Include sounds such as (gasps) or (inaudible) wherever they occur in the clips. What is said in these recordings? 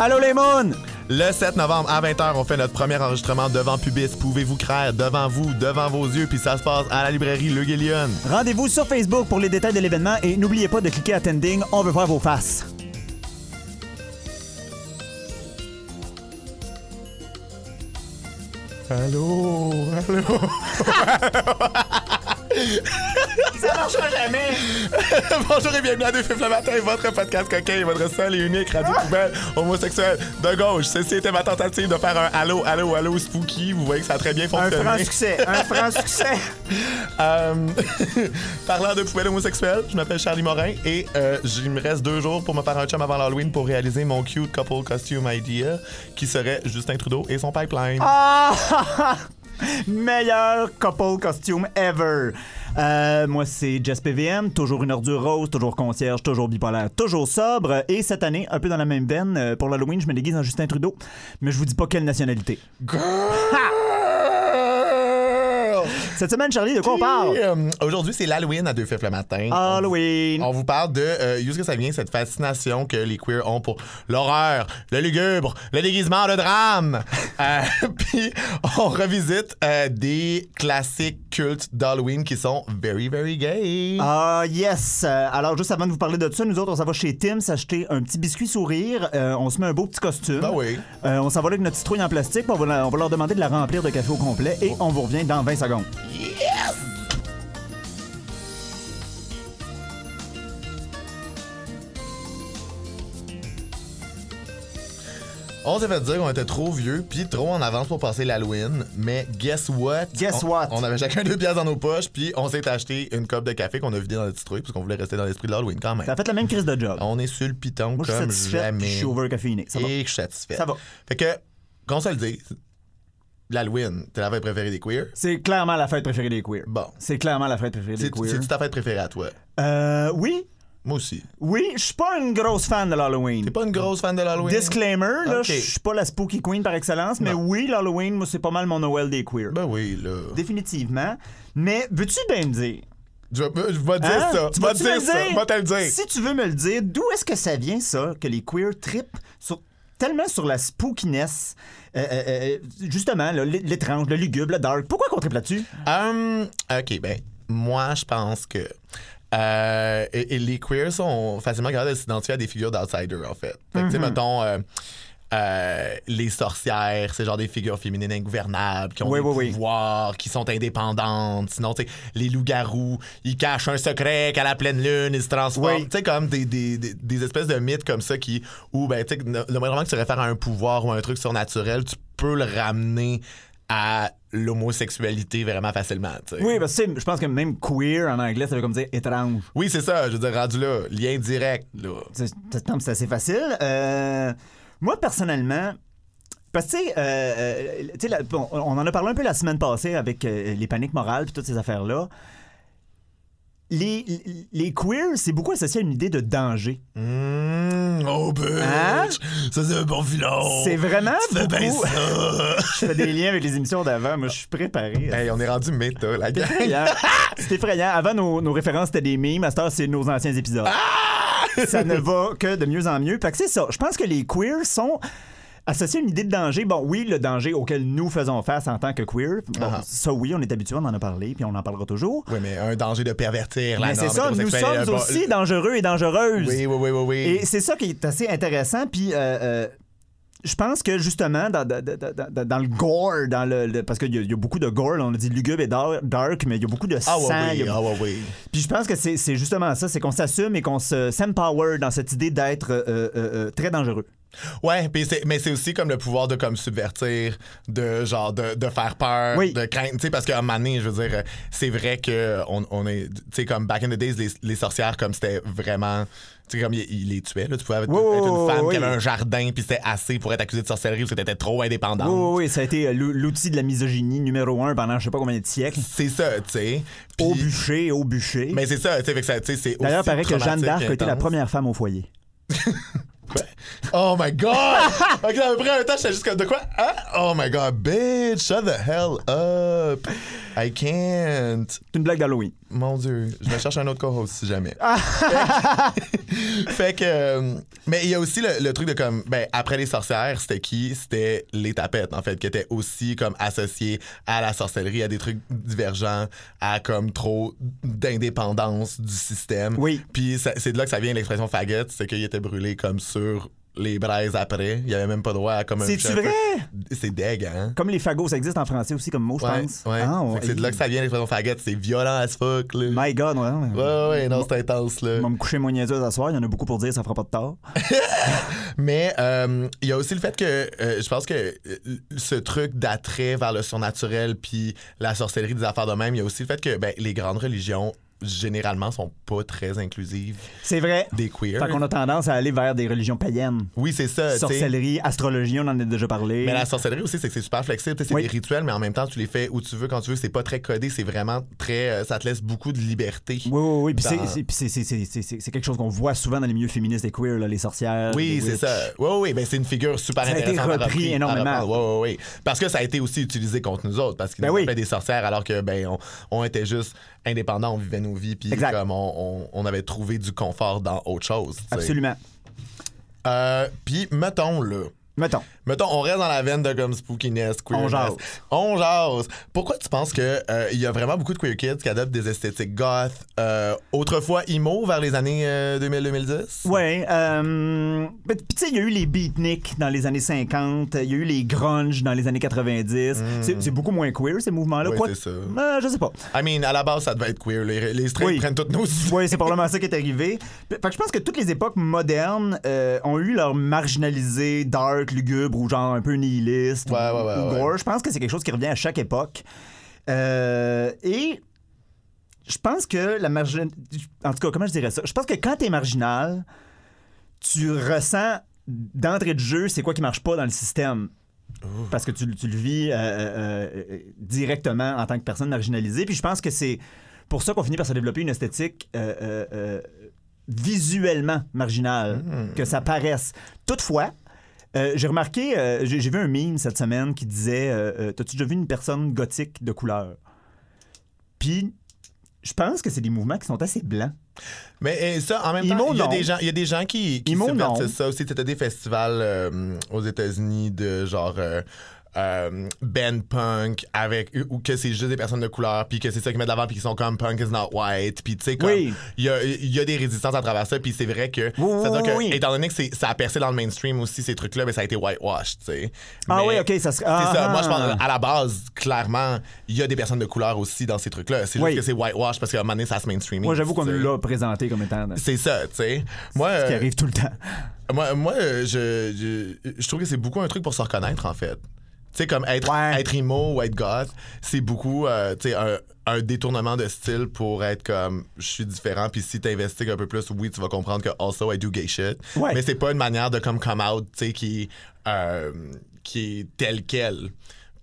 Allô les moons! Le 7 novembre à 20h, on fait notre premier enregistrement devant Pubis. Pouvez-vous craindre devant vous, devant vos yeux, puis ça se passe à la librairie Le Guillion. Rendez-vous sur Facebook pour les détails de l'événement et n'oubliez pas de cliquer Attending, on veut voir vos faces. Allô, allô? (laughs) Ça marchera jamais! (laughs) Bonjour et bienvenue à Deux Fifs le matin, votre podcast coquin, votre seul et unique radio poubelle homosexuel de gauche. Ceci était ma tentative de faire un allô, allô, allô spooky. Vous voyez que ça a très bien Un fonctionné. franc succès, un franc (laughs) succès! Euh, (laughs) parlant de poubelle homosexuelle, je m'appelle Charlie Morin et euh, il me reste deux jours pour me faire un chum avant l'Halloween pour réaliser mon cute couple costume idea qui serait Justin Trudeau et son pipeline. Ah! Meilleur couple costume ever. Euh, moi, c'est Jess PVM, toujours une ordure rose, toujours concierge, toujours bipolaire, toujours sobre. Et cette année, un peu dans la même veine, euh, pour l'Halloween, je me déguise en Justin Trudeau. Mais je vous dis pas quelle nationalité. Girl! Cette semaine, Charlie, de quoi on parle? Euh, Aujourd'hui, c'est l'Halloween à Deux Fifs le matin. Halloween. On vous parle de euh, où est-ce que ça vient cette fascination que les queers ont pour l'horreur, le lugubre, le déguisement, le drame? (laughs) Euh, (laughs) Puis on revisite euh, des classiques cultes d'Halloween qui sont very very gay. Ah, yes. Alors, juste avant de vous parler de ça, nous autres, on s'en va chez Tim s'acheter un petit biscuit sourire. Euh, on se met un beau petit costume. Ben oui. On s'en va là avec notre citrouille en plastique. On va, on va leur demander de la remplir de café au complet. Et on vous revient dans 20 secondes. On s'est fait dire qu'on était trop vieux puis trop en avance pour passer l'Halloween, mais guess what? Guess On- what? On avait chacun deux pièces dans nos poches puis on s'est acheté une coupe de café qu'on a vidé dans notre citrouille parce qu'on voulait rester dans l'esprit de l'Halloween quand même. Ça a fait la même crise de job. On est sur le piton Moi, je suis comme jamais. Je suis overcaféiné. Ça va. Et je suis satisfait. Ça va. Fait que, qu'on se le dise, l'Halloween, t'es la fête préférée des queers? C'est clairement la fête préférée des queers. Bon. C'est clairement la fête préférée des C'est- queers. C'est-tu ta fête préférée à toi? Euh, oui. Moi aussi. Oui, je suis pas une grosse fan de l'Halloween. T'es pas une grosse fan de l'Halloween? Disclaimer, là, Ok. je suis pas la spooky queen par excellence, mais oui, l'Halloween, moi, c'est pas mal mon Noël des queers. Ben oui, là. Définitivement. Mais veux-tu bien me dire? Je vais, je vais dire Hein? ça. Tu Je vais vas-tu dire me ça. le Je vais te le dire. Si tu veux me le dire, d'où est-ce que ça vient, ça, que les queers tripent sur, tellement sur la spookiness, euh, euh, euh, justement, là, l'étrange, le lugubre, le dark? Pourquoi qu'on tripe là-dessus? Hum, ok, ben, moi, je pense que. Euh, et, et les queers sont facilement capables de s'identifier à des figures d'outsiders, en fait. Fait que, tu sais, mettons. euh, euh, les sorcières, c'est genre des figures féminines ingouvernables qui ont Oui, des oui, oui. pouvoirs, qui sont indépendantes. Sinon, tu sais, les loups-garous, ils cachent un secret qu'à la pleine lune, ils se transforment. Tu sais, comme des, des, des, des espèces de mythes comme ça qui, où, ben, tu sais, le moindre que tu réfères à un pouvoir ou à un truc surnaturel, tu peux le ramener à l'homosexualité vraiment facilement, tu sais. Oui, parce que je pense que même queer en anglais, ça veut comme dire étrange. Oui, c'est ça. Je veux dire, rendu là, lien direct, là. C'est assez facile. Euh, moi, personnellement, parce que, tu sais, euh, euh, on en a parlé un peu la semaine passée avec euh, les paniques morales et toutes ces affaires-là. Les, les- queers, c'est beaucoup associé à une idée de danger. Mmh, oh, bitch! Hein? Ça, c'est un bon filon! C'est vraiment Tu fais bien ça! (laughs) Je fais des liens avec les émissions d'avant. Moi, je suis préparé. hey, on est rendu méta, la gang. C'est effrayant. Avant, nos, nos références, c'était des mimes. À c'est nos anciens épisodes. ça ne va que de mieux en mieux. Fait que c'est ça. Je pense que les queers sont associés à une idée de danger? Bon, oui, le danger auquel nous faisons face en tant que queer. Bon, Ah. ça, oui, on est habitué, on en a parlé, puis on en parlera toujours. Oui, mais un danger de pervertir la Mais c'est ça, nous sommes le- aussi dangereux et dangereuses. Oui, oui, oui, oui, oui. Et c'est ça qui est assez intéressant. Puis, euh, euh, je pense que justement, dans, dans- dans- dans- dans le gore, dans le, le- parce qu'il y, a- il y a beaucoup de gore, on a dit lugubre et dar- dark, mais il y a beaucoup de ah, sang. ouais, il y oui, a- ah, ouais, oui. Puis je pense que c'est justement ça, c'est qu'on s'assume et qu'on se s'empower dans cette idée d'être euh, euh, euh, très dangereux. Ouais, mais c'est aussi comme le pouvoir de comme subvertir, de genre de, de faire peur, Oui. de craindre, tu sais parce qu'à un moment donné, je veux dire, c'est vrai que on, on est, tu sais comme back in the days, les, les sorcières comme c'était vraiment, tu sais comme ils, ils les tuaient, là, tu pouvais être, une femme oui. qui avait un jardin puis c'était assez pour être accusée de sorcellerie parce que t'étais trop indépendante. Oui, oui, ça a été euh, l'ou- l'outil de la misogynie numéro un pendant je sais pas combien de siècles. C'est ça, tu sais. Au bûcher, au bûcher. Mais c'est ça, tu sais, c'est D'ailleurs, paraît que Jeanne d'Arc été la première femme au foyer. Quoi? (laughs) (laughs) Oh my god! (laughs) ok, après un temps, j'étais juste comme de quoi? Hein? Oh my god, bitch, shut the hell up! I can't. C'est une blague d'Halloween. Mon Dieu, je me cherche un autre co-host si jamais. (laughs) fait que. euh, mais il y a aussi le, le truc de comme. Ben, après les sorcières, c'était qui? C'était les tapettes, en fait, qui étaient aussi comme associés à la sorcellerie, à des trucs divergents, à comme trop d'indépendance du système. Oui. Puis c'est de là que ça vient l'expression faggot, c'est qu'il était brûlé comme sur les braises après. Il avait même pas droit à comme un. C'est-tu peu- vrai? C'est deg, hein? Comme les fagots, ça existe en français aussi comme mot, je Ouais, pense. ouais. Ah, c'est de là que ça vient l'expression faggot, c'est violent as fuck, là. My God, ouais. ouais. Ouais, non, c'est intense, là. Je vais me coucher moins niaiseuse à soir. Il y en a beaucoup pour dire ça fera pas de tort. (laughs) Mais euh, il y a aussi le fait que euh, je pense que euh, ce truc d'attrait vers le surnaturel puis la sorcellerie des affaires de même, il y a aussi le fait que ben, les grandes religions généralement sont pas très inclusives C'est vrai. des queers. Fait qu'on a tendance à aller vers des religions païennes. Oui, c'est ça. Sorcellerie, astrologie, on en a déjà parlé. Mais la sorcellerie aussi, c'est que c'est super flexible. C'est Oui. des rituels, mais en même temps, tu les fais où tu veux, quand tu veux. C'est pas très codé. C'est vraiment très. euh, ça te laisse beaucoup de liberté. Oui, oui, oui. Puis Dans- c'est- quelque chose qu'on voit souvent dans les milieux féministes et queer, là, les sorcières. Oui, c'est ça. Oui, oui, ben c'est une figure super Ça a été intéressante. à repris repris- à énormément. Oui, oui, oui. Parce que ça a été aussi utilisé contre nous autres, parce qu'ils Ben nous oui. des sorcières alors que ben on, on était juste indépendants, on vivait nos vies, puis comme on, on- on avait trouvé du confort dans autre chose. Absolument. Euh, puis mettons là. Mettons. Mettons, on reste dans la veine de comme spookiness, queerness. On jase. On jase. Pourquoi tu penses que euh, il y a vraiment beaucoup de queer kids qui adoptent des esthétiques goth, euh, autrefois emo vers les années euh, 2000-2010? Ouais. Euh, ben, Puis tu sais, il y a eu les beatniks dans les années 50, il y a eu les grunge dans les années 90. C'est c'est beaucoup moins queer, ces mouvements-là. Oui, c'est ça. Euh, je sais pas. I mean, à la base, ça devait être queer. Les, les straight Oui. prennent toutes nos Oui, c'est probablement ça qui est arrivé. Fait que je pense que toutes les époques modernes euh, ont eu leur marginalisé, dark, lugubre ou genre un peu nihiliste Ouais, ou, ouais, ouais, ou ouais. gore. Je pense que c'est quelque chose qui revient à chaque époque. Euh, et je pense que la margin... En tout cas, comment je dirais ça? Je pense que quand t'es marginal, tu ressens d'entrée de jeu c'est quoi qui marche pas dans le système. Parce que tu, tu le vis euh, euh, directement en tant que personne marginalisée. Puis je pense que c'est pour ça qu'on finit par se développer une esthétique visuellement marginale, que ça paraisse. Toutefois, euh, j'ai remarqué, euh, j'ai j'ai vu un meme cette semaine qui disait euh, T'as-tu déjà vu une personne gothique de couleur? Puis je pense que c'est des mouvements qui sont assez blancs. Mais ça, en même temps, il y, a des gens, il y a des gens qui, qui ça aussi. T'as des festivals euh, aux États-Unis de genre euh, euh, band punk avec ou que c'est juste des personnes de couleur puis que c'est ça qui met de l'avant puis qui sont comme punk is not white puis tu sais comme Oui. il y a, y a des résistances à travers ça puis c'est vrai que Oui, c'est-à-dire oui, que oui. étant donné que ça a percé dans le mainstream aussi ces trucs là mais ça a été whitewashed tu sais Ah Mais oui, ok, ça serait. c'est ça. ah, Moi, je pense, ah. à la base, clairement, il y a des personnes de couleur aussi dans ces trucs-là. C'est juste que c'est whitewash parce qu'à un moment donné, ça se mainstreaming. Moi, j'avoue qu'on l'a présenté comme étant C'est ça, tu sais. Moi, ce qui euh, arrive tout le temps. moi, moi je, je, je trouve que c'est beaucoup un truc pour se reconnaître, en fait. Tu sais, comme être, Ouais. être emo ou être goth, c'est beaucoup, euh, tu sais, un, un détournement de style pour être comme, je suis différent, puis si t'investigues un peu plus, oui, tu vas comprendre que also I do gay shit. Ouais. Mais c'est pas une manière de comme come out, tu sais, qui, euh, qui est telle quelle.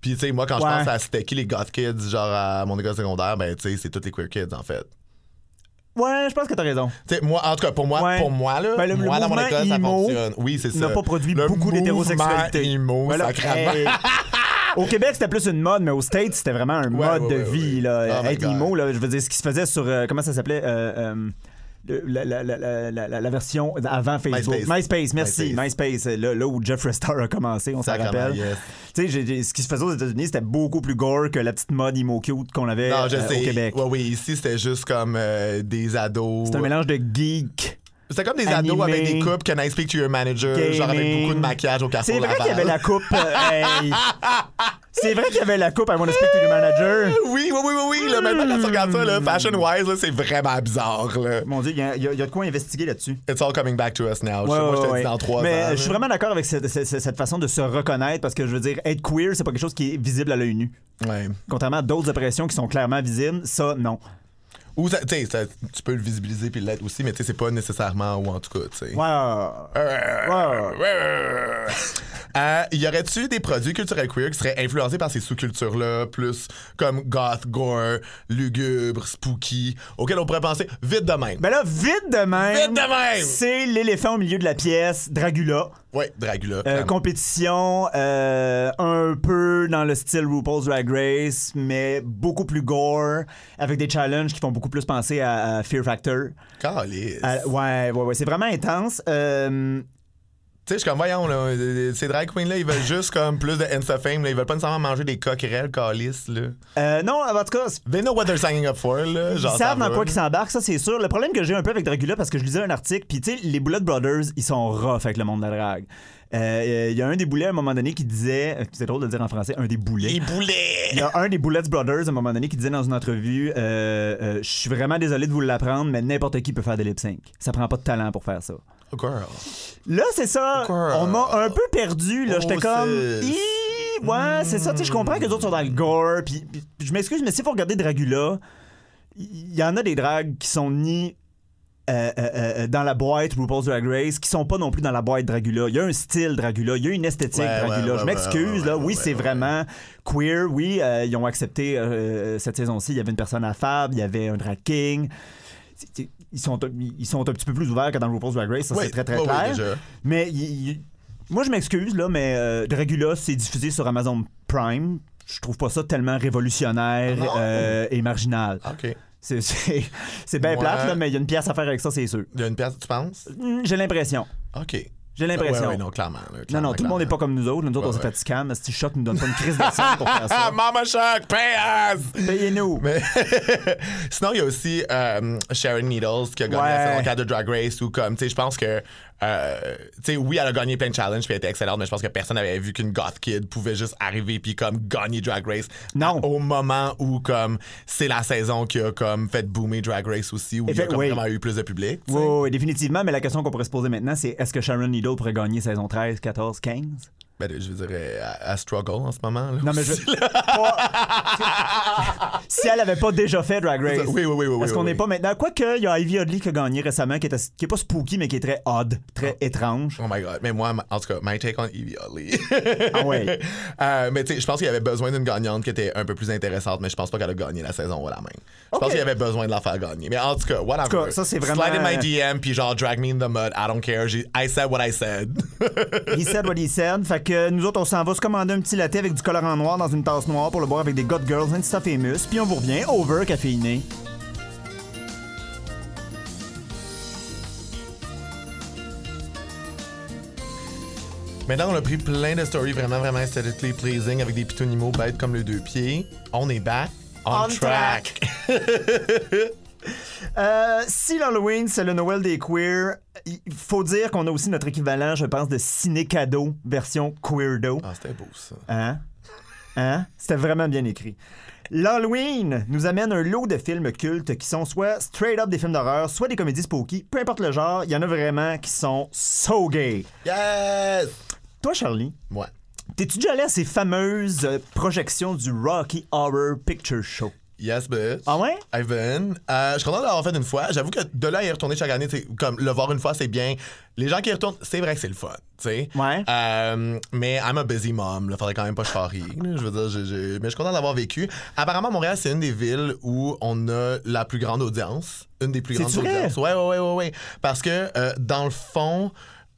Puis, tu sais, moi, quand Ouais. je pense à c'était qui les goth kids, genre à mon école secondaire, ben, tu sais, c'est tous les queer kids, en fait. Ouais, je pense que t'as raison. Tu sais, moi, en tout cas, pour moi, Ouais. pour moi, là, Ben, le- le moi, dans mon école, ça fonctionne. Oui, c'est ça. n'a pas produit Le beaucoup d'hétérosexualité. Voilà. sacrément. Hey. Au Québec, c'était plus une mode, mais aux States, c'était vraiment un Ouais, mode ouais, de vie. Là. Oh Être emo, là, je veux dire, ce qui se faisait sur. euh, comment ça s'appelait euh, euh, le- la, la- la- la- version avant Facebook. MySpace. merci. MySpace. MySpace, là, là où Jeff Star a commencé, on s'en rappelle. yes. Tu sais, ce qui se faisait aux États-Unis, c'était beaucoup plus gore que la petite mode emo cute qu'on avait Non, je euh, sais. au Québec. Ouais, oui, ici, c'était juste comme euh, des ados. C'est un mélange de geek. C'était comme des animé, ados avec des coupes Can I speak to your manager, genre avec beaucoup de maquillage au Carrefour C'est vrai qu'il y avait la coupe. euh, hey. (laughs) C'est vrai qu'il y avait la coupe à mon Speak to the Manager. Oui, oui, oui, oui, oui. Là, maintenant, quand tu regardes ça, là, fashion-wise, là, c'est vraiment bizarre. Là. Mon Dieu, il y, a- il y a il y a de quoi investiguer là-dessus. It's all coming back to us now. Je Ouais, sais, moi, je te ouais. dis dans trois Mais ans. je suis vraiment d'accord avec cette, cette- cette façon de se reconnaître parce que je veux dire, être queer, c'est pas quelque chose qui est visible à l'œil nu. Ouais. Contrairement à d'autres oppressions qui sont clairement visibles, ça, non. Ou, ça- ça- tu peux le visibiliser puis l'être aussi, mais c'est pas nécessairement, ou en tout cas, tu sais. Ouais. Ouais. Euh, y aurait-tu des produits culturels queer qui seraient influencés par ces sous-cultures-là, plus comme goth, gore, lugubre, spooky, auxquels on pourrait penser vite de même? Ben là, vite de même. Vite de même! C'est l'éléphant au milieu de la pièce, Dragula. Ouais, Dracula. Euh, compétition euh, un peu dans le style RuPaul's Drag Race, mais beaucoup plus gore, avec des challenges qui font beaucoup plus penser à, à Fear Factor. Calisse. À- ouais, ouais, ouais, c'est vraiment intense. Euh, Tu sais, je suis comme, voyons, là, euh, ces drag queens-là, ils veulent juste comme plus de Insta fame, là. Ils veulent pas nécessairement manger des coquerelles, calices, là. euh, non, en tout cas, They know what they're signing up for, là. Ils Genre, savent dans quoi qu'ils s'embarquent, ça c'est sûr. Le problème que j'ai un peu avec Dragula, parce que je lisais un article, puis tu sais, les Bullet Brothers, ils sont rough avec le monde de la drague. Euh, Il y a un des boulets à un moment donné qui disait, euh, c'est drôle de le dire en français, un des boulets. Les boulets! Il y a un des Bullets Brothers à un moment donné qui disait dans une entrevue euh, euh, Je suis vraiment désolé de vous l'apprendre, mais n'importe qui peut faire des lip sync. Ça prend pas de talent pour faire ça. Oh, girl. Là, c'est ça. Pourquoi? On m'a un peu perdu. Là, Oh, j'étais comme. Ouais, c'est ça. Tu sais, je comprends que les autres sont dans le gore. Puis, je m'excuse, mais si vous regardez Dragula, il y en a des drags qui sont ni. euh, euh, euh, dans la boîte RuPaul's Drag Race, qui sont pas non plus dans la boîte Dragula. Il y a un style Dragula, il y a une esthétique Ouais, Dragula. ouais, je m'excuse, ouais, là. oui, c'est vraiment queer. Oui, ils ont accepté cette saison-ci. Il y avait une personne affable, il y avait un drag king. Ils sont, ils sont un petit peu plus ouverts que dans RuPaul's Drag Race, ça c'est très très ouais, clair. Mais il- il- moi, je m'excuse, là, mais euh, Dragula, c'est diffusé sur Amazon Prime. Je trouve pas ça tellement révolutionnaire Non. euh, et marginal. Ah, OK. C'est- C'est c'est bien Ouais. plate, là, mais il y a une pièce à faire avec ça, c'est sûr. Il y a une pièce, tu penses? J'ai l'impression. OK. J'ai l'impression. Ouais, ouais, non, clairement. là, non, clairement, non, tout le monde n'est pas comme nous autres. Nous autres, on s'est fait scam. Si Choc nous donne pas une crise de pour faire Ah, (laughs) ça. Mama Shock, pay us! Payez-nous. (laughs) Mais sinon, il y a aussi euh, Sharon Needles qui a gagné la saison 4 de Drag Race ou comme, tu sais, je pense que, euh, tu sais, oui, elle a gagné plein de challenges puis elle était excellente, mais je pense que personne n'avait vu qu'une goth kid pouvait juste arriver puis comme gagner Drag Race. Non. Au moment où, comme, c'est la saison qui a comme fait boomer Drag Race aussi, où il y a Effect- comme oui. vraiment eu plus de public. Oui, oui, définitivement. Mais la question qu'on pourrait se poser maintenant, c'est est-ce que Sharon Needle pourrait gagner saison 13, 14, 15? Ben, je veux dire, elle, elle struggle en ce moment. Là, Non, mais je. Pas- (laughs) si elle avait pas déjà fait Drag Race. Oui, oui, oui, oui. Est-ce oui, qu'on oui. n'est pas maintenant? Quoique, il y a Ivy Oddly qui a gagné récemment, qui, était, qui est pas spooky, mais qui est très odd, très étrange. Oh my god. Mais moi, en tout cas, my take on Evie Oddly. (laughs) Ah ouais. (laughs) Euh, mais tu sais, je pense qu'il y avait besoin d'une gagnante qui était un peu plus intéressante, mais je pense pas qu'elle a gagné la saison ou la même. Je pense qu'il y avait besoin de la faire gagner. Mais en tout cas, whatever. En tout cas, ça, c'est vraiment- Slide in my DM, puis genre, drag me in the mud, I don't care. I said what I said. He said what he said. Fait que nous autres, on s'en va se commander un petit latte avec du colorant noir dans une tasse noire pour le boire avec des God Girls Insta Famous. Puis on vous revient over caféiné. Maintenant, on a pris plein de stories vraiment, vraiment aesthetically pleasing avec des pitonimeaux bêtes comme le deux pieds. On est back on, On track. (laughs) Euh, si l'Halloween, c'est le Noël des queers, il faut dire qu'on a aussi notre équivalent, je pense, de ciné cadeau version queerdo. ah, c'était beau, ça. Hein? Hein? C'était vraiment bien écrit. L'Halloween nous amène un lot de films cultes qui sont soit straight up des films d'horreur, soit des comédies spooky. Peu importe le genre, il y en a vraiment qui sont so gay. Yes! Toi, Charlie, Ouais. t'es-tu déjà allé à ces fameuses projections du Rocky Horror Picture Show? Yes, bitch. Ah ouais? Ivan. Euh, je suis content de l'avoir fait une fois. J'avoue que de là à y retourner chaque année, comme le voir une fois, c'est bien. Les gens qui y retournent, c'est vrai que c'est le fun, tu sais. Ouais. Euh, mais I'm a busy mom. Il faudrait quand même pas que je parie. là. Je veux dire, je- je- mais je suis content d'avoir vécu. Apparemment, Montréal, c'est une des villes où on a la plus grande audience. Une des plus grandes audiences. Ouais, ouais, ouais, ouais, ouais. Parce que euh, dans le fond.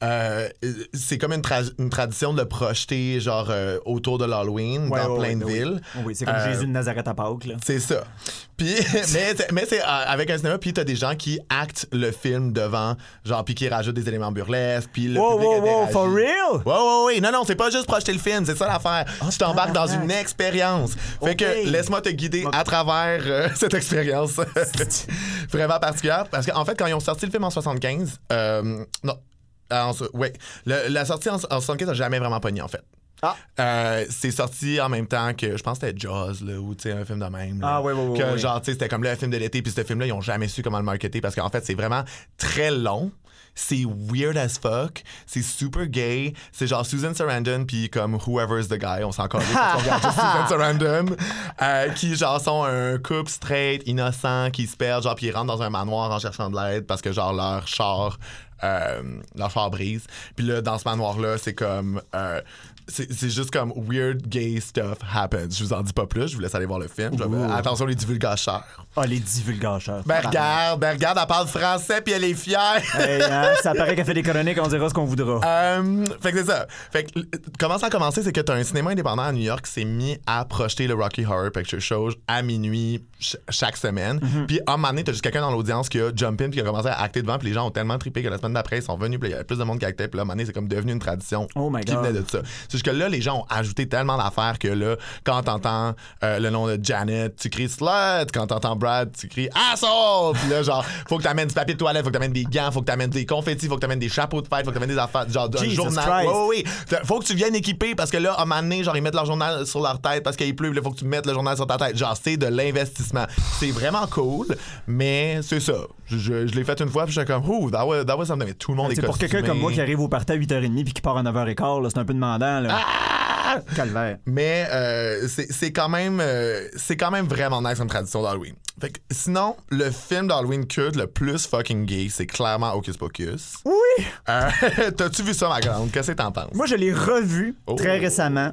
Euh, c'est comme une, tra- une tradition de le projeter genre euh, autour de l'Halloween Ouais, dans ouais, plein de ouais, villes. Oui, c'est comme Euh, Jésus de Nazareth à Pâques, c'est ça. Puis, (laughs) mais, c'est- mais c'est euh, avec un cinéma, puis t'as des gens qui actent le film devant, genre, puis qui rajoutent des éléments burlesques, puis le Wow, public wow, wow, for real? Ouais, ouais, ouais. Non, non, c'est pas juste projeter le film, c'est ça l'affaire. tu t'embarques dans une expérience. Fait Ok. que laisse-moi te guider à travers euh, (laughs) cette expérience (laughs) vraiment particulière. Parce qu'en fait, quand ils ont sorti le film en 75, euh, non. En ouais. Le- la sortie en, en 75 n'a jamais vraiment pogné, en fait. Ah. Euh, c'est sorti en même temps que je pense que c'était Jaws là, ou tu sais un film de même. là. Ah, ouais, ouais, Que ouais. genre tu sais c'était comme là un film de l'été puis ce film là ils ont jamais su comment le marketer parce qu'en fait c'est vraiment très long. C'est weird as fuck, c'est super gay, c'est genre Susan Sarandon puis comme whoever's the guy, on s'en regarde juste Susan (laughs) Sarandon euh, qui genre sont un couple straight, innocent qui se perdent genre puis ils rentrent dans un manoir en cherchant de l'aide parce que genre leur char leur char brise. Puis là, dans ce manoir-là, c'est comme. euh, c'est juste comme weird gay stuff happens. Je vous en dis pas plus, je vous laisse aller voir le film. Je vais- Ouh. attention les divulgateurs. Ah, les divulgateurs. Ben regarde, ben regarde, elle parle français puis elle est fière. (laughs) Hey, hein, ça paraît qu'elle fait des chroniques, on dira ce qu'on voudra. Euh, fait que c'est ça. Fait que, euh, comment ça a commencé, c'est que t'as un cinéma indépendant à New York qui s'est mis à projeter le Rocky Horror Picture Show à minuit ch- chaque semaine. Puis à un moment donné, t'as juste quelqu'un dans l'audience qui a jump in puis qui a commencé à acter devant. Puis les gens ont tellement trippé que la semaine d'après, ils sont venus. Puis il y avait plus de monde qui actait. Puis là, à c'est comme devenu une tradition Oh my qui God. venait de ça. C'est juste que là, les gens ont ajouté tellement d'affaires que là, quand t'entends euh, le nom de Janet, tu cries slut. Quand t'entends Brad, tu cries asshole. Puis là, genre, faut que t'amènes du papier de toilette, faut que t'amènes des gants, faut que t'amènes des confettis, faut que t'amènes des chapeaux de fête, faut que t'amènes des affaires, genre un Jesus journal. Ouais, ouais. Faut que tu viennes équiper parce que là, à un moment donné, genre, ils mettent leur journal sur leur tête parce qu'il pleut, il faut que tu mettes le journal sur ta tête. Genre, c'est de l'investissement. C'est vraiment cool, mais c'est ça. Je, je- je l'ai fait une fois, puis j'étais comme, oh, that was, that was something. Mais tout le monde est C'est pour quelqu'un comme moi qui arrive au party à 8h30 puis qui part à 9h15, là, c'est un peu demandant. Là. Ah! Calvaire. Mais euh, c'est c'est quand même euh, c'est quand même vraiment nice comme tradition d'Halloween. Fait que, sinon, le film d'Halloween culte le plus fucking gay, c'est clairement Hocus Pocus. Oui! Euh, (laughs) T'as-tu vu ça, ma grande? Qu'est-ce que t'en penses? Moi, je l'ai revu Oh. très récemment.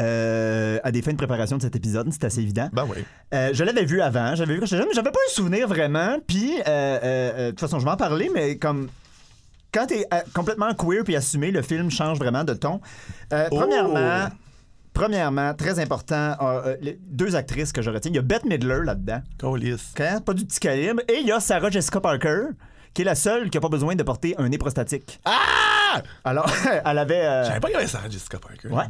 Euh, à des fins de préparation de cet épisode, c'est assez évident. Ben oui. Euh, je l'avais vu avant, j'avais vu quand j'étais jeune, mais j'avais pas un souvenir vraiment. Puis, euh, de toute façon, je vais en parler, mais comme quand t'es complètement queer puis assumé, le film change vraiment de ton. Euh, Oh! Premièrement, premièrement, très important, euh, les deux actrices que je retiens. Il y a Bette Midler là-dedans, Colis. quand- pas du petit calibre, et il y a Sarah Jessica Parker, qui est la seule qui a pas besoin de porter un nez prostatique. Ah! Alors, (laughs) elle avait. euh, J'avais pas avait Sarah Jessica Parker. Ouais.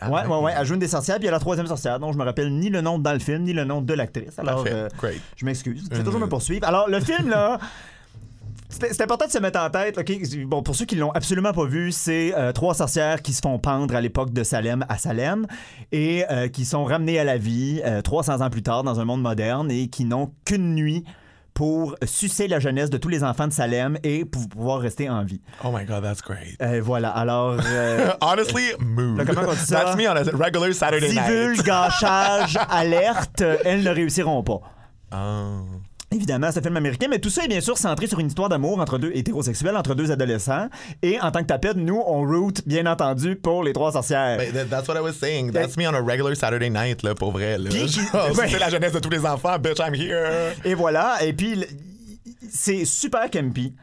ah, Ouais, ouais, ouais. Elle joue une des sorcières, puis il y a la troisième sorcière, dont je me rappelle ni le nom dans le film, ni le nom de l'actrice. Alors, euh, je m'excuse. Une- toujours me poursuivre. Alors, le film, là. (laughs) C'est important de se mettre en tête. Bon, pour ceux qui l'ont absolument pas vu, c'est euh, trois sorcières qui se font pendre à l'époque de Salem à Salem et euh, qui sont ramenées à la vie euh, 300 ans plus tard dans un monde moderne et qui n'ont qu'une nuit pour sucer la jeunesse de tous les enfants de Salem et pour pouvoir rester en vie. Oh my god, that's great. Euh, voilà. Alors. euh, (laughs) Honestly, mood. Là, comment on dit ça? That's me on a regular Saturday night. divulgachage, (laughs) alerte, elles ne réussiront pas. Ah. Évidemment, c'est un film américain, mais tout ça est bien sûr centré sur une histoire d'amour entre deux hétérosexuels, entre deux adolescents. Et en tant que tapette, nous, on root, bien entendu, pour les trois sorcières. Ben, that- that's what I was saying. That's me on a regular Saturday night, là, pour vrai. Là. (laughs) Ouais. C'est la jeunesse de tous les enfants. Bitch, I'm here. Et voilà. Et puis, c'est super campy.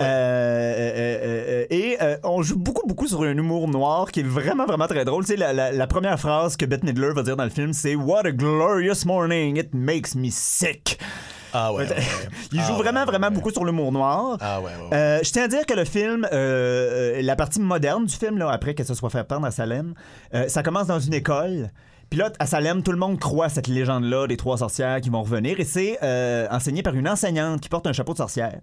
Euh, euh, euh, euh, et on joue beaucoup, beaucoup sur un humour noir qui est vraiment, vraiment très drôle. Tu sais, la, la- la première phrase que Bette Midler va dire dans le film, c'est What a glorious morning, it makes me sick. Ah ouais. Il joue Ah vraiment, vraiment beaucoup sur l'humour noir. Ah ouais. Euh, je tiens à dire que le film, euh, euh, la partie moderne du film, là, après que ce soit fait pendre à Salem, ça commence dans une école. Puis là, à Salem, tout le monde croit cette légende-là des trois sorcières qui vont revenir et c'est euh, enseigné par une enseignante qui porte un chapeau de sorcière.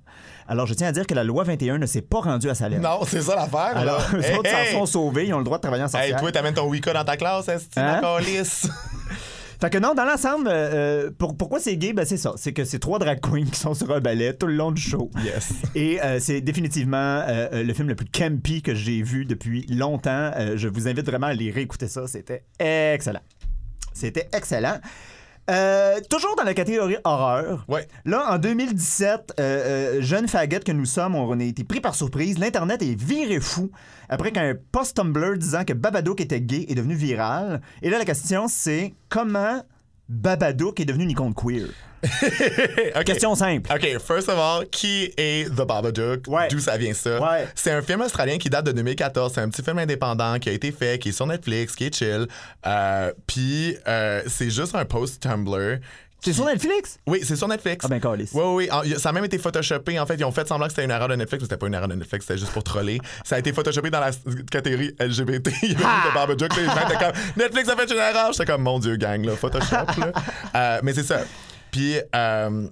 Alors, je tiens à dire que la loi 21 ne s'est pas rendue à Salem. Non, c'est ça l'affaire. Alors, eux Hey, autres hey. s'en sont sauvés, ils ont le droit de travailler en Hey, sorcière. toi, t'amènes ton Wicca dans ta classe, est-ce que Hein? (laughs) Fait que non, dans l'ensemble, euh, pour- pourquoi c'est gay? Ben, c'est ça. C'est que c'est trois drag queens qui sont sur un ballet tout le long du show. Yes. Et euh, c'est définitivement euh, euh, le film le plus campy que j'ai vu depuis longtemps. Euh, je vous invite vraiment à aller réécouter ça. C'était excellent. C'était excellent. Euh, toujours dans la catégorie horreur. Ouais. Là, en 2017, euh, euh, jeune faggot que nous sommes, on a été pris par surprise. L'Internet est viré fou après qu'un post Tumblr disant que Babadook était gay est devenu viral. Et là, la question, c'est comment Babadook est devenu une icône queer? (laughs) OK. Question simple. OK, first of all, qui est The Babadook? Ouais. D'où ça vient ça? Ouais. C'est un film australien qui date de 2014. C'est un petit film indépendant qui a été fait, qui est sur Netflix, qui est chill. Euh, Puis, euh, c'est juste un post Tumblr. C'est sur Netflix? Oui, c'est sur Netflix. Ah ben. Oui, oui, oui. Ça a même été photoshopé. En fait, ils ont fait semblant que c'était une erreur de Netflix, mais c'était pas une erreur de Netflix, c'était juste pour troller. Ça a été photoshopé dans la catégorie LGBT. Il (laughs) y avait Ah! de Babadook. là, Les gens étaient comme Netflix a fait une erreur. J'étais comme mon Dieu, gang, là, Photoshop. là. (laughs) Euh, mais c'est ça. Puis, euh,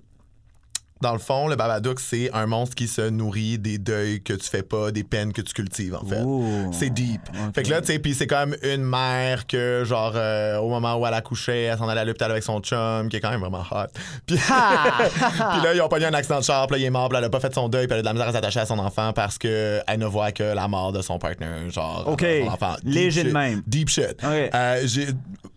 dans le fond, le Babadook, c'est un monstre qui se nourrit des deuils que tu fais pas, des peines que tu cultives, en fait. C'est deep. Fait que là, tu sais, puis c'est comme une mère que, genre, euh, au moment où elle accouchait, elle s'en allait à l'hôpital avec son chum, qui est quand même vraiment hot. (laughs) Puis, (laughs) puis là, ils ont pogné un accident de char, puis là, il est mort, puis elle a pas fait son deuil, puis elle a de la misère à s'attacher à son enfant parce qu'elle ne voit que la mort de son partenaire, genre, OK. son enfant. Deep Léger de même. Deep shit. Euh, j'ai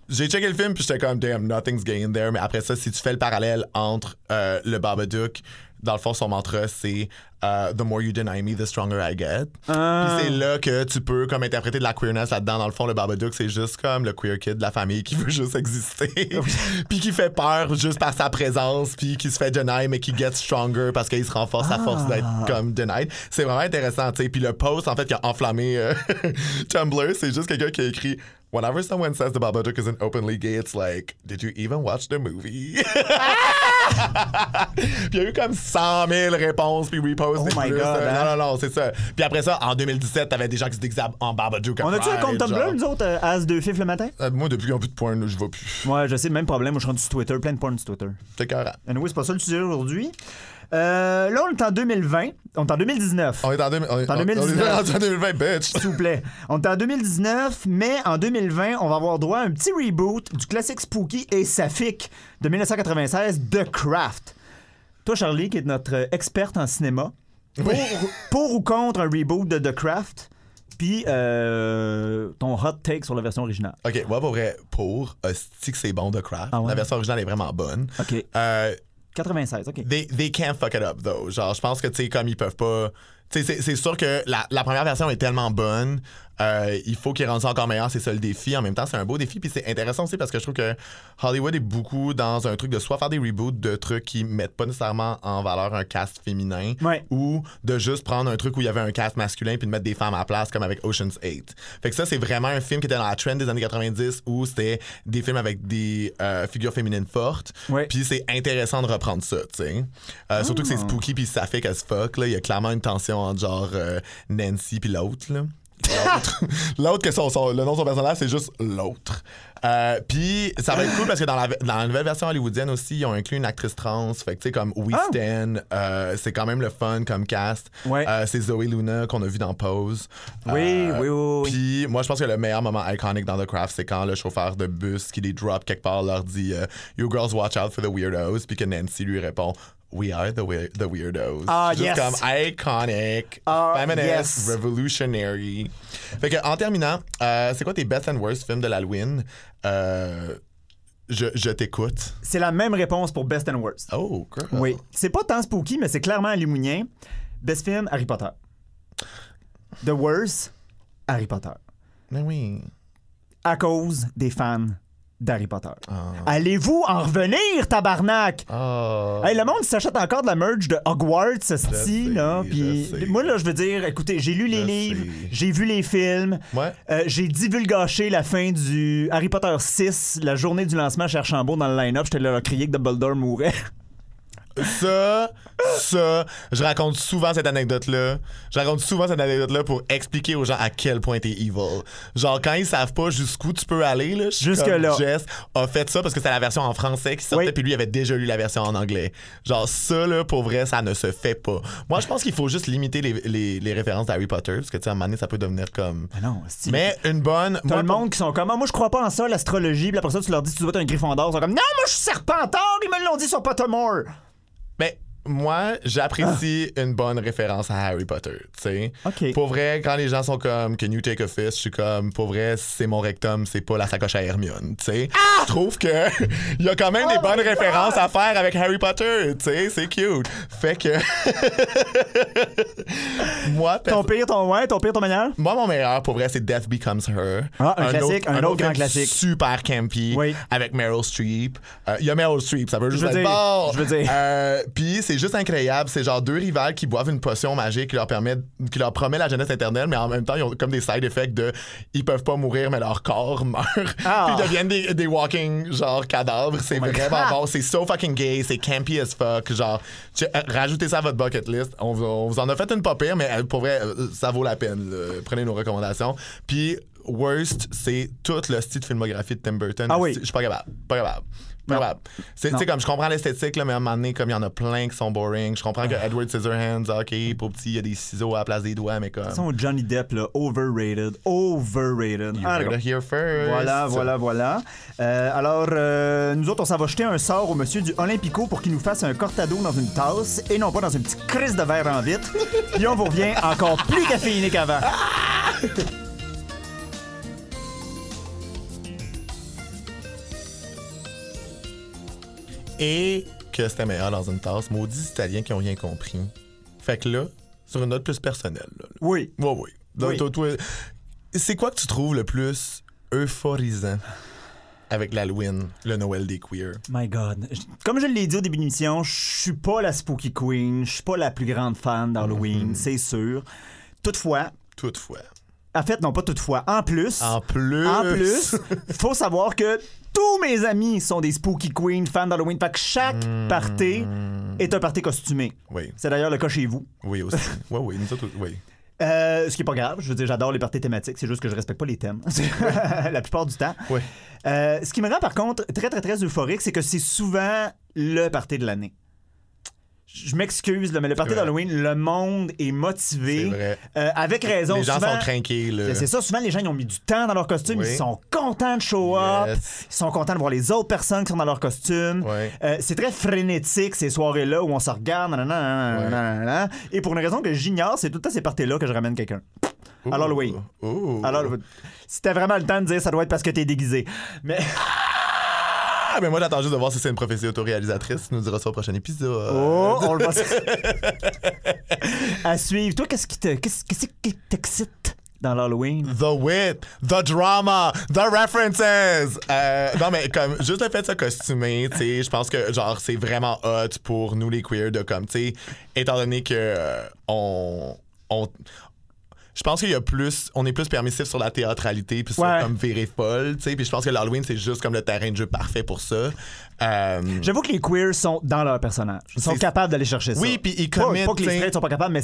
j'ai checké le film puis j'étais comme damn nothing's gay in there. Mais après ça si tu fais le parallèle entre euh, le Babadook dans le fond, son mantra, c'est euh, The more you deny me, the stronger I get. Ah. Puis c'est là que tu peux comme interpréter de la queerness là-dedans. Dans le fond, le Babadook, c'est juste comme le queer kid de la famille qui (laughs) veut juste exister. (laughs) puis qui fait peur juste par sa présence, puis qui se fait deny, mais qui get stronger parce qu'il se renforce à force d'être Ah. comme denied. C'est vraiment intéressant, tu sais. Puis le post, en fait, qui a enflammé euh, (laughs) Tumblr, c'est juste quelqu'un qui a écrit Whenever someone says the Babadook isn't openly gay, it's like, did you even watch the movie? puis il y a eu comme 100 000 réponses puis reposts. Oh my plus. God, Euh, hein? Non, non, non, c'est ça. Puis après ça, en 2017, t'avais des gens qui se déguisaient en Babadook. On a-tu un compte Tumblr, nous autres, euh, As de Fif le matin? Euh, moi, depuis qu'il n'y a plus de points, je vais plus. Ouais, je sais, même problème. Moi, je suis rendu sur Twitter, plein de porn sur Twitter. C'est carré. Anyway, c'est pas ça le sujet aujourd'hui. Euh, là, on est en 2020. On est en 2019. On est en, deux- on est- En on- on est 2019. rendu en 2020, (laughs) bitch. S'il vous plaît. On est en 2019, mais en 2020, on va avoir droit à un petit reboot du classique spooky et saphique de 1996, The Craft. Toi, Charlie, qui est notre euh, experte en cinéma, pour, pour ou contre un reboot de The Craft, puis euh, ton hot take sur la version originale. Ok, moi, pour vrai, pour, hostie que c'est bon de Craft. Ah ouais? La version originale est vraiment bonne. OK. Euh, 96, OK. they, they can't fuck it up, though. Genre, je pense que, tu sais, comme ils peuvent pas. Tu sais, c'est- c'est sûr que la, la première version est tellement bonne, euh, il faut qu'ils rendent ça encore meilleur, c'est ça le défi. En même temps, c'est un beau défi, puis c'est intéressant aussi parce que je trouve que Hollywood est beaucoup dans un truc de soit faire des reboots de trucs qui mettent pas nécessairement en valeur un cast féminin, Ouais. ou de juste prendre un truc où il y avait un cast masculin puis de mettre des femmes à la place, comme avec Ocean's 8. Fait que ça, c'est vraiment un film qui était dans la trend des années 90 où c'était des films avec des euh, figures féminines fortes. Ouais. Puis c'est intéressant de reprendre ça, tu sais. Euh, Surtout que c'est spooky puis ça fait as fuck. Là. Il y a clairement une tension entre genre Nancy puis l'autre. là. L'autre. (laughs) L'autre que son, son- le nom de son personnage, c'est juste l'autre. Euh, puis ça va être cool parce que dans la, dans la nouvelle version hollywoodienne aussi, ils ont inclus une actrice trans. Fait que tu sais, comme We Ah. Stan, euh, c'est quand même le fun comme cast. Ouais. Euh, c'est Zoe Luna qu'on a vu dans Pose. Oui, oui, oui, oui. Puis moi, je pense que le meilleur moment iconique dans The Craft, c'est quand le chauffeur de bus qui les drop quelque part leur dit You girls watch out for the weirdos. Puis que Nancy lui répond We are the, weir- the weirdos. Ah, Juste yes. comme iconic, Ah, feminist, yes. revolutionary. Fait que, en terminant, euh, c'est quoi tes best and worst films de l'Halloween? Euh, je je t'écoute. C'est la même réponse pour Best and Worst. Oh, girl. Oui. C'est pas tant spooky, mais c'est clairement alluminien. Best film, Harry Potter. The Worst, Harry Potter. Mais oui. À cause des fans d'Harry Potter. Ah. Allez-vous en revenir, tabarnak? Oh. Hey, le monde s'achète encore de la merch de Hogwarts, ce là. Puis moi, là, je veux dire, écoutez, j'ai lu les Je livres, j'ai vu les films, Ouais. euh, j'ai divulgaché la fin du Harry Potter 6, la journée du lancement à Cherchambault dans le line-up. J'étais là à crier que Dumbledore mourait. Ça, ça, je raconte souvent cette anecdote-là. Je raconte souvent cette anecdote-là pour expliquer aux gens à quel point t'es evil. Genre, quand ils savent pas jusqu'où tu peux aller, là, je suis Jusque comme là. Jess a fait ça parce que c'est la version en français qui sortait, Oui. puis lui avait déjà lu la version en anglais. Genre, ça, là, pour vrai, ça ne se fait pas. Moi, je pense qu'il faut juste limiter les, les- les références d'Harry Potter, parce que, tu sais, à un moment donné, ça peut devenir comme. Mais non, style. Mais une bonne. T'as moi, le monde qui sont comme, Ah, moi je crois pas en ça, l'astrologie, puis après ça tu leur dis tu dois être un griffon d'or, ils sont comme, non, moi je suis serpentard, ils me l'ont dit sur Pottermore. Mais moi, j'apprécie une bonne référence à Harry Potter, tu sais. Ah. OK. Pour vrai, quand les gens sont comme Can you take a fist, je suis comme pour vrai, c'est mon rectum, c'est pas la sacoche à Hermione, tu sais. Ah! Je trouve que (laughs) il y a quand même des Oh bonnes my God! références à faire avec Harry Potter, tu sais, c'est cute. Fait que (laughs) moi Ton pire, ton ouais, ton pire, ton meilleur? moi, mon meilleur, pour vrai, c'est Death Becomes Her. Ah, un classique, un autre grand classique. Super campy, Oui. avec Meryl Streep. Euh, Il y a Meryl Streep, ça veut juste veux dire, bon. je veux dire. Euh, Puis c'est juste incroyable. C'est genre deux rivales qui boivent une potion magique qui leur, permet, qui leur promet la jeunesse éternelle, mais en même temps, ils ont comme des side effects de ils peuvent pas mourir, mais leur corps (laughs) meurt. Ah. Puis ils deviennent des, des walking, genre, cadavres. C'est Oh vraiment God. bon. C'est so fucking gay. C'est campy as fuck. Genre, euh, rajoutez ça à votre bucket list. On, vous- on vous en a fait une pas pire, mais euh, pour vrai, euh, ça vaut la peine. là. Prenez nos recommandations. Puis, worst, c'est tout le style de filmographie de Tim Burton. Ah oui. Je suis pas capable. Pas capable. C'est, comme je comprends l'esthétique, mais à un moment donné, comme il y en a plein qui sont boring. Je comprends que Ah. Edward Scissorhands, OK, pour petit, il y a des ciseaux à la place des doigts, mais comme. Son Johnny Depp, là, overrated, overrated. You Ah, here first. Voilà, voilà, voilà. Euh, alors, euh, nous autres, on s'en va jeter un sort au monsieur du Olympico pour qu'il nous fasse un cortado dans une tasse et non pas dans une petite crise de verre en vitre. Puis on vous revient encore plus caféiné qu'avant. (laughs) Et que c'était meilleur dans une tasse. Maudits Italiens qui ont rien compris. Fait que là, sur une note plus personnelle. Là, Oui. Ouais, oui. Donc, Oui. toi, toi, c'est quoi que tu trouves le plus euphorisant avec l'Halloween, le Noël des queers? My God. Comme je l'ai dit au début de l'émission, je suis pas la Spooky Queen, je suis pas la plus grande fan d'Halloween, c'est sûr. Toutefois, Toutefois. en fait, non pas toutefois, en plus, En plus. en plus, (laughs) faut savoir que tous mes amis sont des Spooky Queen fans d'Halloween, fait que chaque party est un party costumé. Oui, C'est d'ailleurs le cas chez vous. oui aussi. (laughs) oui, oui, nous autres, oui. Euh, ce qui est pas grave, je veux dire, j'adore les parties thématiques, c'est juste que je respecte pas les thèmes (laughs) (laughs) la plupart du temps. Oui. Euh, ce qui me rend par contre très très très euphorique, c'est que c'est souvent le party de l'année. Je m'excuse, mais le party vrai. d'Halloween, le monde est motivé. Vrai. Euh, avec raison. Les gens sont craqués, là. C'est ça, souvent les gens ils ont mis du temps dans leur costume, Oui. ils sont contents de show up, Yes. ils sont contents de voir les autres personnes qui sont dans leur costume. Euh, c'est très frénétique ces soirées-là où on se regarde, nanana, nanana, nanana. et pour une raison que j'ignore, c'est tout le temps ces parties-là que je ramène quelqu'un. L'Halloween. Ouh. Alors, c'était vraiment le temps de dire ça doit être parce que t'es déguisé. Mais (laughs) Ah, mais moi, j'attends juste de voir si c'est une prophétie autoréalisatrice. Tu nous diras ça au prochain épisode. oh, on le passe. (laughs) à suivre. Toi, qu'est-ce qui te, qu'est-ce, qu'est-ce qui t'excite dans l'Halloween? The wit, the drama, the references. Euh, non, mais comme juste le fait de se costumer, tu sais, je pense que genre c'est vraiment hot pour nous les queers de comme, tu sais, étant donné que euh, on, on je pense qu'il y a plus, on est plus permissif sur la théâtralité puis sur Ouais. comme virer folle, tu sais, puis je pense que l'Halloween c'est juste comme le terrain de jeu parfait pour ça. Euh, J'avoue que les queers sont dans leur personnage. Ils sont capables d'aller chercher ça. Oui, puis ils Pas, commettent, pas que les straights sont pas capables, mais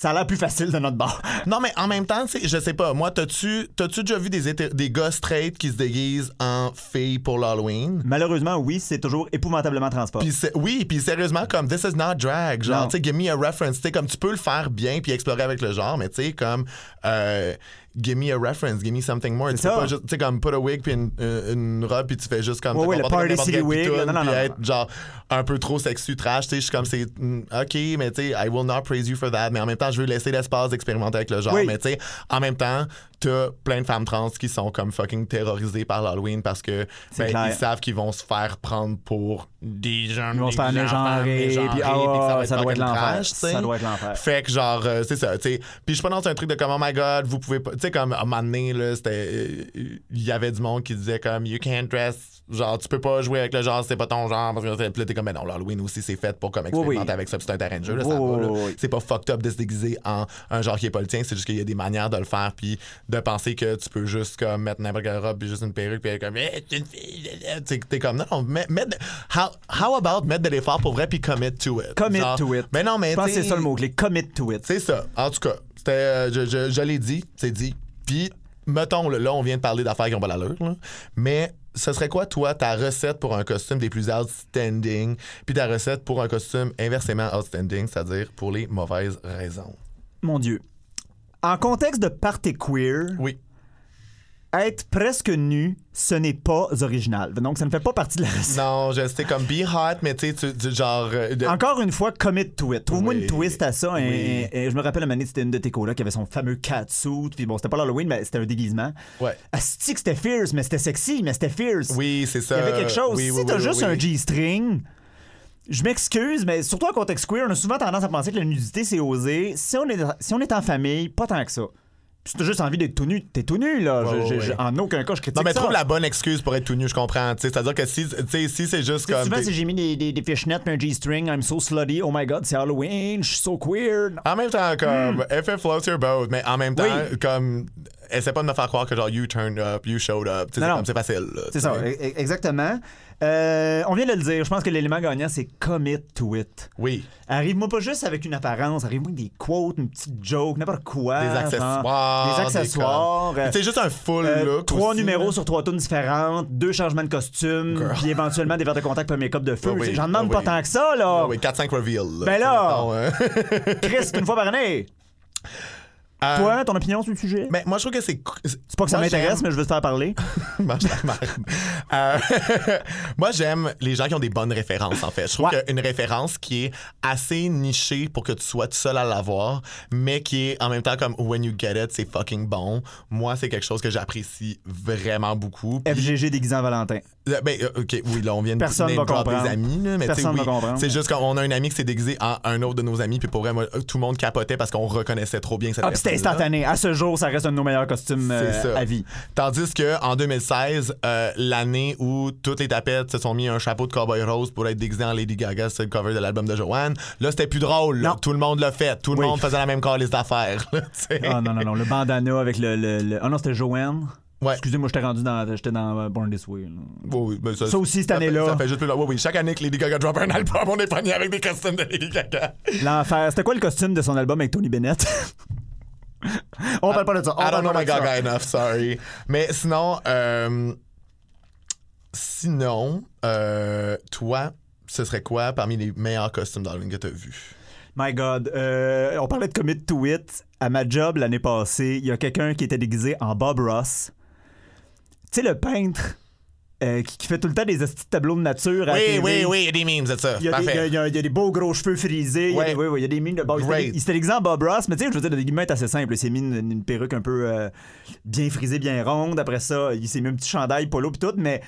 ça a l'air plus facile de notre bord. (laughs) Non, mais en même temps, je sais pas. Moi, t'as-tu t'as-tu déjà vu des, des gars straight qui se déguisent en filles pour l'Halloween? Malheureusement, oui, c'est toujours épouvantablement transport. Oui, puis sérieusement, comme This is not drag. Genre, tu sais, give me a reference. Tu sais, comme tu peux le faire bien puis explorer avec le genre, mais tu sais, comme. euh, Give me a reference, give me something more. Tu pas juste, tu sais, comme put a wig puis une, une- une robe puis tu fais juste comme. Ouais, te ouais, le Party City wig, non, non, puis non. être genre un peu trop sexu trash. Tu sais, je suis comme c'est. mm, OK, mais tu sais, I will not praise you for that. Mais en même temps, je veux laisser l'espace d'expérimenter avec le genre. Oui. Mais tu sais, en même temps, t'as plein de femmes trans qui sont comme fucking terrorisées par l'Halloween parce que ben, ils savent qu'ils vont se faire prendre pour des gens Ils vont se faire mégenrer, puis va ça doit être l'enfer. Ça doit être l'enfer. Fait que genre, euh, c'est ça, tu sais. Puis je dans un truc de comme, oh my god, vous pouvez pas. Tu sais, comme à un moment donné, là, c'était. euh, Il y avait du monde qui disait comme, you can't dress. Genre, tu peux pas jouer avec le genre, c'est pas ton genre. Parce que là, t'es comme, ben non, l'Halloween aussi, c'est fait pour comme expérimenter oui. avec ça, c'est un terrain de jeu, là, ça va, là. oui, oui. C'est pas fucked up de se déguiser en un genre qui est pas le tien, c'est juste qu'il y a des manières de le faire, puis de penser que tu peux juste comme mettre n'importe quelle robe, puis juste une perruque, puis être comme, hey, c'est une fille. T'es comme, non, non, mets de- how, how about mettre de l'effort pour vrai, puis commit to it? Commit Genre, to it. Mais non, mais Je pense que c'est ça le mot-clé. Commit to it. c'est ça. En tout cas, c'était, euh, je, je, je l'ai dit, c'est dit. Puis, mettons, là, là, on vient de parler d'affaires qui ont pas l'allure, là. mais ce serait quoi, toi, ta recette pour un costume des plus outstanding, puis ta recette pour un costume inversement outstanding, c'est-à-dire pour les mauvaises raisons? Mon Dieu. En contexte de party queer, Oui. être presque nu, ce n'est pas original. Donc, ça ne fait pas partie de la recette. Non, je c'était comme be hot, mais tu sais, tu- genre. euh, de- Encore une fois, commit to it. Trouve-moi Oui. une twist à ça. Et, Oui. et je me rappelle, année, c'était une de tes là qui avait son fameux catsuit. Puis bon, c'était pas l'Halloween, mais c'était un déguisement. Ouais. Asti que c'était fierce, mais c'était sexy, mais c'était fierce. Oui, c'est ça. Il y avait quelque chose. Oui, si t'as juste un. G-string, je m'excuse, mais surtout en contexte queer, on a souvent tendance à penser que la nudité, c'est osé. Si on est, si on est en famille, pas tant que ça. Si t'as juste envie d'être tout nu, t'es tout nu, là. Ouais, Je- ouais, je- je- ouais. en aucun cas, je critique Non, mais ça. trouve la bonne excuse pour être tout nu, je comprends. C'est-à-dire que si, si c'est juste Tu sais, comme. souvent, si j'ai mis des, des, des fishnets un G-string, I'm so slutty, oh my god, c'est Halloween, je suis so queer. En même temps, comme, if it floats your boat, mais en même temps. Oui. comme, essaie pas de me faire croire que genre, you turned up, you showed up. C'est facile. C'est ça, e- e- exactement. Euh, on vient de le dire, je pense que l'élément gagnant, c'est commit to it. Oui. Arrive-moi pas juste avec une apparence, arrive-moi avec des quotes, une petite joke, n'importe quoi. Des accessoires. Des accessoires. codes. euh, C'est juste un full euh, look. trois aussi, numéros là. sur trois tunes différentes, deux changements de costume, puis éventuellement des verres de contact pour un make-up de feu. Oui, J'en demande ah pas oui. tant que ça, là. Ah oui, 4-5 reveals. Ben là! Hein. Chris, une fois par année. Euh, Toi, ton opinion sur le sujet? Mais moi, je trouve que c'est. C'est pas que ça m'intéresse, mais je veux te faire parler. (laughs) Euh, (laughs) moi, j'aime les gens qui ont des bonnes références, en fait. Je trouve Ouais. qu'une référence qui est assez nichée pour que tu sois tout seul à l'avoir, mais qui est en même temps comme when you get it, c'est fucking bon. Moi, c'est quelque chose que j'apprécie vraiment beaucoup. Puis- FGG déguisé en Valentin. Euh, Ben, euh, OK, oui, là, on vient de Personne va comprendre. des amis, là, mais Personne oui, va comprendre. c'est juste qu'on a un ami qui s'est déguisé en un autre de nos amis, puis pour vrai, moi, tout le monde capotait parce qu'on reconnaissait trop bien cette Ah, puis c'était instantané. À ce jour, ça reste un de nos meilleurs costumes euh, à vie. Tandis que en 2016, euh, l'année où toutes les tapettes se sont mis un chapeau de cowboy rose pour être déguisé en Lady Gaga, c'est le cover de l'album de Joanne. Là, c'était plus drôle. Non. Tout le monde l'a fait. Tout le Oui. monde faisait la même calice d'affaires. Ah non, non, non. Le bandana avec le. le, le- Ah non, c'était Joanne. Ouais. Excusez-moi, j'étais rendu dans. J'étais dans euh, Born This Way. Oui, oui, ben Ça aussi, cette ça année-là. Ça fait juste plus long. Oui, oui. Chaque année que Lady Gaga drop un album, on est pogné avec des costumes de Lady Gaga. L'enfer. C'était quoi le costume de son album avec Tony Bennett? (laughs) (laughs) On parle pas de ça. On I don't know my de ça. Gaga enough, sorry. Mais sinon, euh, sinon, euh, toi, ce serait quoi parmi les meilleurs costumes d'Halloween que t'as vus? My God. Euh, on parlait de commit to it. À ma job l'année passée, il y a quelqu'un qui était déguisé en Bob Ross. Tu sais, le peintre euh, qui, qui fait tout le temps des petits tableaux de nature. à Oui, TV. oui, oui, il y a des memes de ça. Il y, a des, il, y a, Parfait. il y a- il y a des beaux gros cheveux frisés. Il y a Ouais. des- oui, oui, il y a des mines de Bob. Il s'était déguisé en Bob Ross, mais tu sais, je veux dire, le déguisement est assez simple. Il s'est mis une, une perruque un peu euh, bien frisée, bien ronde. Après ça, il s'est mis un petit chandail polo puis tout. Mais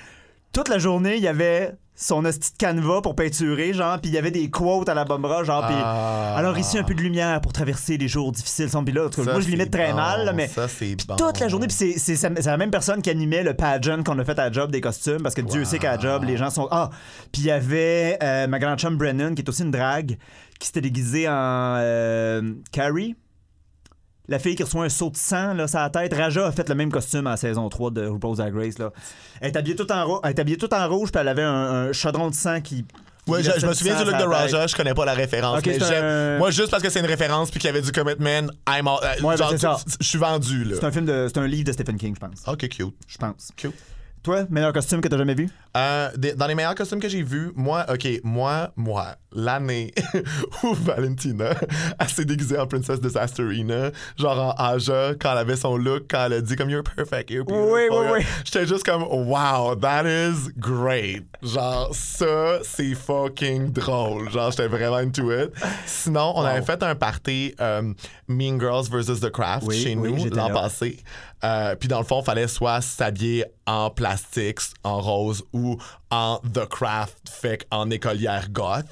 toute la journée, il y avait son de canevas pour peinturer, genre, puis il y avait des quotes à la Ross, genre, puis... Ah. Alors ici, un peu de lumière pour traverser les jours difficiles. Puis là, en tout cas, Ça, moi, je l'imite très bon. mal, là, mais... Ça, bon. Toute la journée, puis c'est- c'est c'est la même personne qui animait le pageant qu'on a fait à job des costumes, parce que Dieu sait qu'à job, les gens sont. Ah! Puis il y avait euh, ma grande chum Brennan, qui est aussi une drague, qui s'était déguisée en euh, Carrie. La fille qui reçoit un saut de sang là, sur la tête. Raja a fait le même costume en saison 3 de RuPaul's Drag Race. Là. Elle est habillée tout en, ro- elle est habillée tout en rouge, puis elle avait un, un chaudron de sang qui. Ouais, je, me souviens du look de. Raja, je connais pas la référence. Mais un- Moi, juste parce que c'est une référence puis qu'il y avait du commitment, I'm all- euh, Ouais, ben, genre, je suis vendu. C'est un film de. C'est un livre de Stephen King, je pense. Ok, cute. Je pense. Cute. Toi, meilleur costume que t'as jamais vu? Euh, des- dans les meilleurs costumes que j'ai vus, moi, ok, moi, moi, l'année (laughs) où Valentina, elle s'est déguisée en Princess Disasterina, genre en Aja, quand elle avait son look, quand elle a dit comme You're perfect, you're beautiful. Oui, oui, oui. J'étais juste comme Wow, that is great. Genre, ça, c'est fucking drôle. Genre, j'étais vraiment into it. Sinon, on Wow. avait fait un party euh, Mean Girls versus The Craft Oui, chez oui, nous j'étais l'an passé. Euh, Puis dans le fond, fallait soit s'habiller en plastique, en rose ou en The Craft, fait en écolière goth.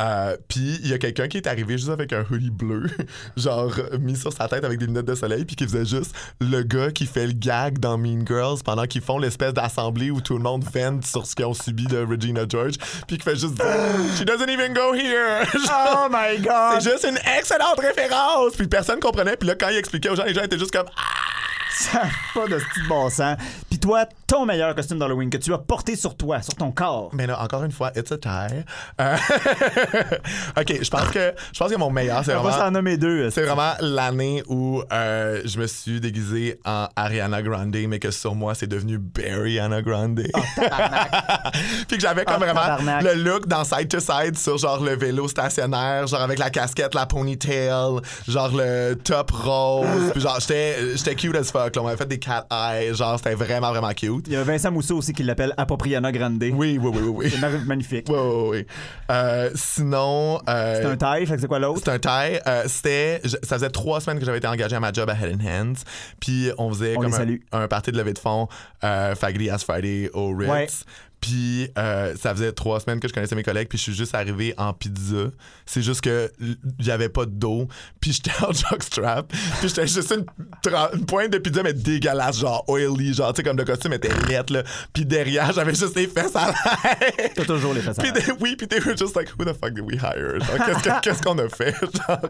Euh, puis il y a quelqu'un qui est arrivé juste avec un hoodie bleu, (laughs) genre mis sur sa tête avec des lunettes de soleil, puis qui faisait juste le gars qui fait le gag dans Mean Girls pendant qu'ils font l'espèce d'assemblée où tout le monde vente sur ce qu'ils ont subi de Regina George, puis qui fait juste (gasps) She doesn't even go here! (laughs) Genre, Oh my god! c'est juste une excellente référence! Puis personne comprenait, puis là, quand il expliquait aux gens, les gens étaient juste comme Ça pas de petit bon sens. Puis toi, ton meilleur costume d'Halloween que tu as porté sur toi, sur ton corps. Mais là, encore une fois, it's a tie. Euh, (laughs) OK, je pense que je pense que mon meilleur, c'est va s'en vraiment, nommer deux. c'est vraiment l'année où euh, je me suis déguisé en Ariana Grande, mais que sur moi, c'est devenu Barryana Grande. (laughs) Puis que j'avais comme Ah, vraiment tabarnak. le look dans Side to Side sur genre le vélo stationnaire, genre avec la casquette, la ponytail, genre le top rose. (gasps) Puis genre, j'étais j'étais cute as fuck. Là. On m'avait fait des cat eyes. Genre, c'était vraiment, vraiment cute. Il y a Vincent Mousseau aussi qui l'appelle Appropriana Grande. Oui, oui, oui, oui. oui. C'est magnifique. Oui, oui, oui. Euh, sinon. euh, C'est un taille, fait que c'est quoi l'autre? c'est un taille. Euh, c'était. je- Ça faisait trois semaines que j'avais été engagé à ma job à Head and Hands. Puis on faisait On comme les un, salue. un party de levée de fonds, euh, Faggy Ass Friday au Ritz. Ouais. Puis euh, ça faisait trois semaines que je connaissais mes collègues, puis je suis juste arrivé en pizza. C'est juste que j'avais pas d'eau, puis j'étais en (laughs) jockstrap, puis j'étais juste une, pointe de pizza, mais dégueulasse, genre oily, genre, tu sais, comme le costume était net, là. Puis derrière, j'avais juste les fesses à l'air. T'as toujours les fesses à l'air. oui, puis they were just like, who the fuck did we hire? Qu'est-ce que- qu'est-ce qu'on a fait? (laughs) Genre,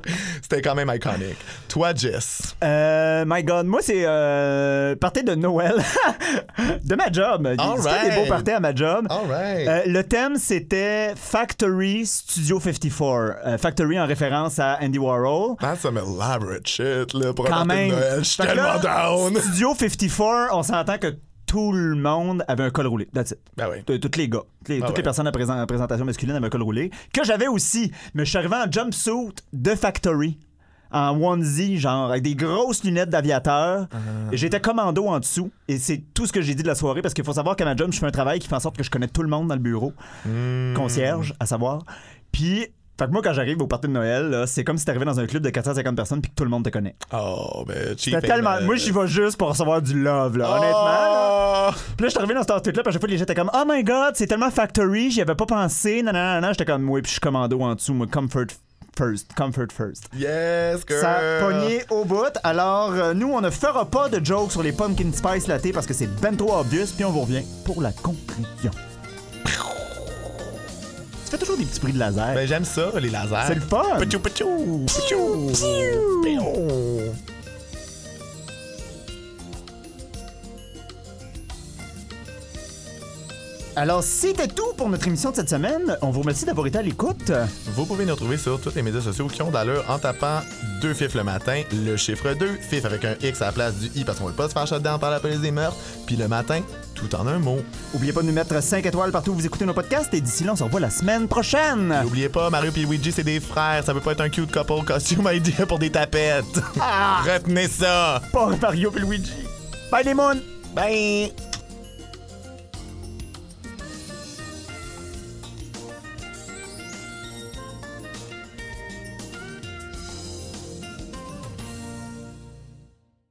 C'était quand même iconic. Toi, Jess? Euh, my God, moi c'est euh, party de Noël (laughs) de ma job. All des beaux parties à ma job. All right. Euh, le thème c'était Factory Studio 54. Euh, Factory en référence à Andy Warhol. That's some elaborate shit, là, pour un Quand de même. Noël. Je suis tellement là, down. Studio 54, on s'entend que tout le monde avait un col roulé. That's it. Ben oui. Tous les gars. Toutes les, Ah toutes les ouais. personnes à, présent- à présentation masculine avaient un col roulé. Que j'avais aussi. Mais je suis arrivé en jumpsuit de Factory en onesie, genre, avec des grosses lunettes d'aviateur. Et J'étais commando en dessous. Et c'est tout ce que j'ai dit de la soirée parce qu'il faut savoir qu'à ma job, je fais un travail qui fait en sorte que je connais tout le monde dans le bureau. Hmm. Concierge, à savoir. Puis, fait que moi, quand j'arrive au party de Noël, c'est comme si t'arrivais dans un club de 450 personnes puis que tout le monde te connaît. Oh, ben, cheap. Tellement. and- Moi, j'y vais juste pour recevoir du love, là, honnêtement. là. Oh! Puis là, je suis arrivé dans ce truc-là, puis à chaque fois, les gens étaient comme, Oh my god, c'est tellement factory, j'y avais pas pensé, non, non, non, J'étais comme, oui, puis je suis commando en dessous, moi, comfort first, comfort first. Yes, girl. Ça a pogné au bout. Alors, euh, nous, on ne fera pas de joke sur les pumpkin spice latte parce que c'est ben trop obvious, puis on vous revient pour la conclusion. Tu fais toujours des petits bruits de laser. Ben, j'aime ça, les lasers. c'est le fun. Pachou, pachou, pachou. Piou. Alors, c'était tout pour notre émission de cette semaine. On vous remercie d'avoir été à l'écoute. Vous pouvez nous retrouver sur tous les médias sociaux qui ont d'allure en tapant 2 fifs le matin, le chiffre 2, fif avec un X à la place du I parce qu'on veut pas se faire shutdown par la police des meurtres, puis le matin, tout en un mot. Oubliez pas de nous mettre 5 étoiles partout où vous écoutez nos podcasts et d'ici là, on se revoit la semaine prochaine. N'oubliez pas, Mario et Luigi, c'est des frères, ça peut pas être un cute couple costume idea pour des tapettes. Ah! Retenez ça! Pas Mario et Luigi. Bye les moons! Bye!